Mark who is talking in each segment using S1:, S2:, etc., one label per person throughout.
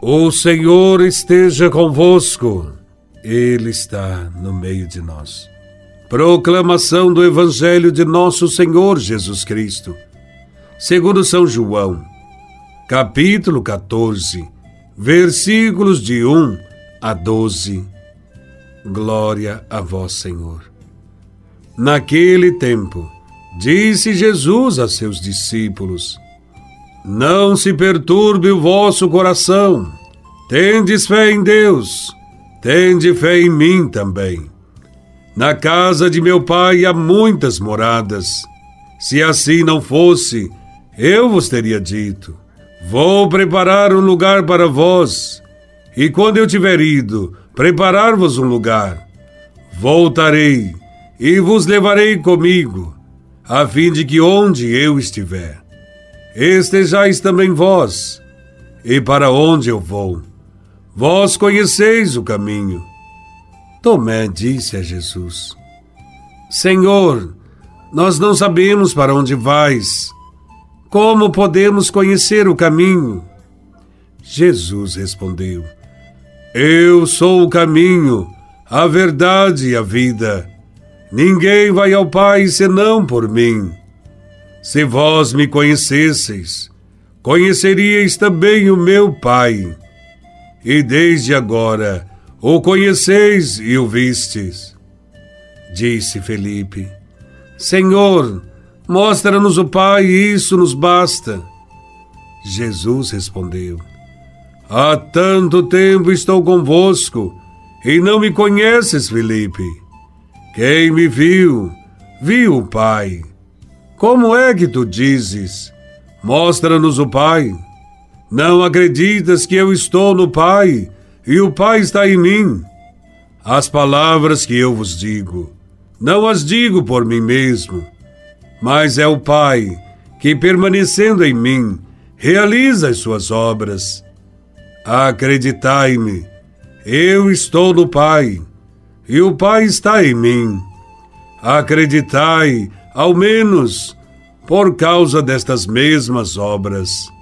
S1: O Senhor esteja convosco, Ele está no meio de nós. Proclamação do Evangelho de Nosso Senhor Jesus Cristo, segundo São João, capítulo 14, versículos de 1 a 12. Glória a Vós, Senhor. Naquele tempo, disse Jesus a seus discípulos: não se perturbe o vosso coração. Tendes fé em Deus, tende fé em mim também. Na casa de meu pai há muitas moradas. Se assim não fosse, eu vos teria dito: Vou preparar um lugar para vós. E quando eu tiver ido preparar-vos um lugar, voltarei e vos levarei comigo, a fim de que onde eu estiver, estejais também vós. E para onde eu vou? Vós conheceis o caminho. Tomé disse a Jesus: Senhor, nós não sabemos para onde vais. Como podemos conhecer o caminho? Jesus respondeu: Eu sou o caminho, a verdade e a vida. Ninguém vai ao Pai senão por mim. Se vós me conhecesseis, conheceríeis também o meu Pai. E desde agora o conheceis e o vistes. Disse Felipe: Senhor, mostra-nos o Pai, e isso nos basta. Jesus respondeu: Há tanto tempo estou convosco e não me conheces, Felipe. Quem me viu, viu o Pai. Como é que tu dizes? Mostra-nos o Pai. Não acreditas que eu estou no Pai e o Pai está em mim? As palavras que eu vos digo, não as digo por mim mesmo, mas é o Pai que, permanecendo em mim, realiza as suas obras. Acreditai-me, eu estou no Pai e o Pai está em mim. Acreditai ao menos por causa destas mesmas obras.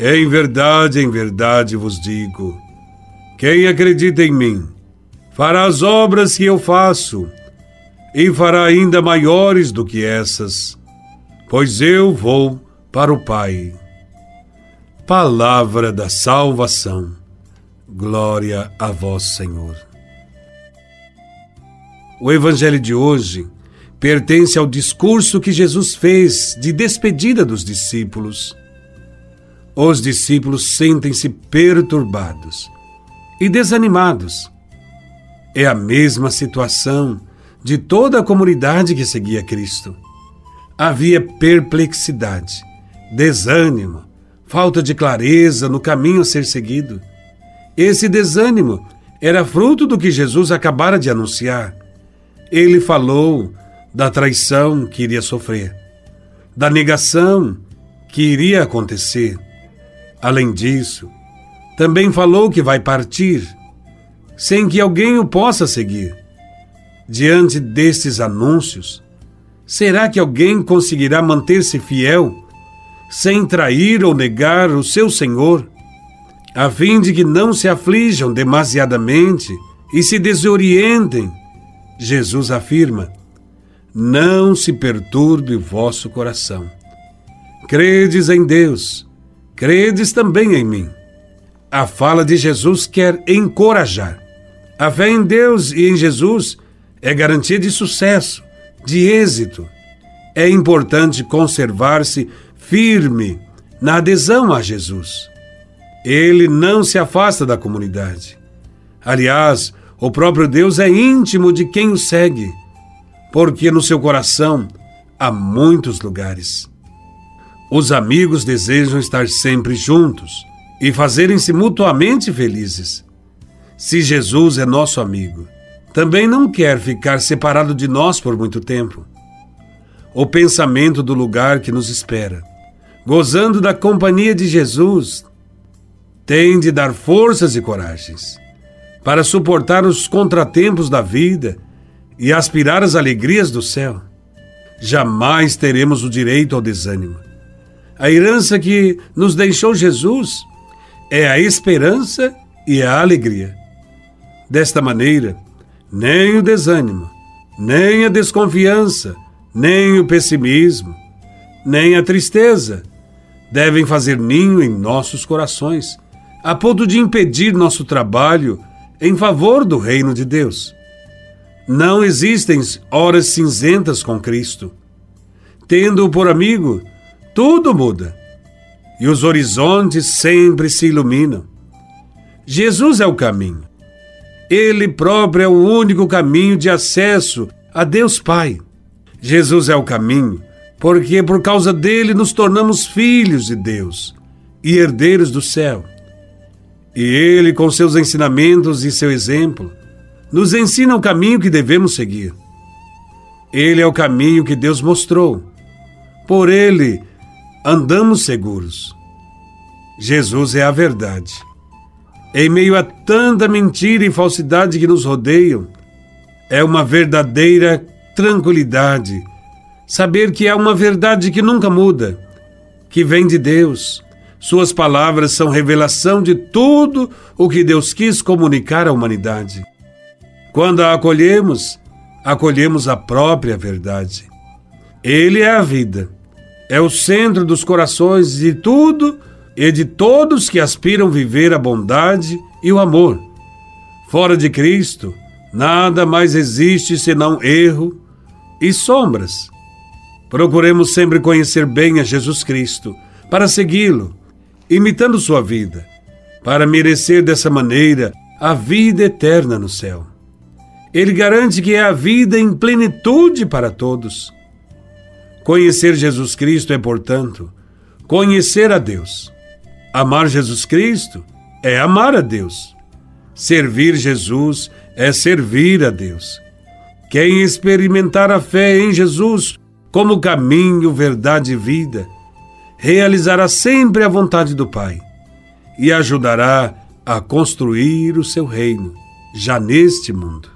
S1: Em verdade, em verdade vos digo: quem acredita em mim, fará as obras que eu faço, e fará ainda maiores do que essas, pois eu vou para o Pai. Palavra da salvação. Glória a vós, Senhor. O Evangelho de hoje pertence ao discurso que Jesus fez de despedida dos discípulos. Os discípulos sentem-se perturbados e desanimados. É a mesma situação de toda a comunidade que seguia Cristo. Havia perplexidade, desânimo, falta de clareza no caminho a ser seguido. Esse desânimo era fruto do que Jesus acabara de anunciar. Ele falou da traição que iria sofrer, da negação que iria acontecer. Além disso, também falou que vai partir, sem que alguém o possa seguir. Diante destes anúncios, será que alguém conseguirá manter-se fiel, sem trair ou negar o seu Senhor, a fim de que não se aflijam demasiadamente e se desorientem? Jesus afirma não se perturbe o vosso coração. Credes em Deus, credes também em mim. A fala de Jesus quer encorajar. A fé em Deus e em Jesus é garantia de sucesso, de êxito. É importante conservar-se firme na adesão a Jesus. Ele não se afasta da comunidade. Aliás, o próprio Deus é íntimo de quem o segue porque no seu coração há muitos lugares. Os amigos desejam estar sempre juntos e fazerem-se mutuamente felizes. Se Jesus é nosso amigo, também não quer ficar separado de nós por muito tempo. O pensamento do lugar que nos espera, gozando da companhia de Jesus, tem de dar forças e coragens para suportar os contratempos da vida e aspirar às alegrias do céu, jamais teremos o direito ao desânimo. A herança que nos deixou Jesus é a esperança e a alegria. Desta maneira, nem o desânimo, nem a desconfiança, nem o pessimismo, nem a tristeza devem fazer ninho em nossos corações, a ponto de impedir nosso trabalho em favor do reino de Deus. Não existem horas cinzentas com Cristo. Tendo-o por amigo, tudo muda e os horizontes sempre se iluminam. Jesus é o caminho. Ele próprio é o único caminho de acesso a Deus Pai. Jesus é o caminho, porque por causa dele nos tornamos filhos de Deus e herdeiros do céu. E ele, com seus ensinamentos e seu exemplo, nos ensina o caminho que devemos seguir. Ele é o caminho que Deus mostrou. Por ele andamos seguros. Jesus é a verdade. Em meio a tanta mentira e falsidade que nos rodeiam, é uma verdadeira tranquilidade saber que há uma verdade que nunca muda, que vem de Deus. Suas palavras são revelação de tudo o que Deus quis comunicar à humanidade. Quando a acolhemos, acolhemos a própria verdade. Ele é a vida, é o centro dos corações de tudo e de todos que aspiram viver a bondade e o amor. Fora de Cristo, nada mais existe senão erro e sombras. Procuremos sempre conhecer bem a Jesus Cristo, para segui-lo, imitando sua vida, para merecer dessa maneira a vida eterna no céu. Ele garante que é a vida em plenitude para todos. Conhecer Jesus Cristo é, portanto, conhecer a Deus. Amar Jesus Cristo é amar a Deus. Servir Jesus é servir a Deus. Quem experimentar a fé em Jesus como caminho, verdade e vida, realizará sempre a vontade do Pai e ajudará a construir o seu reino, já neste mundo.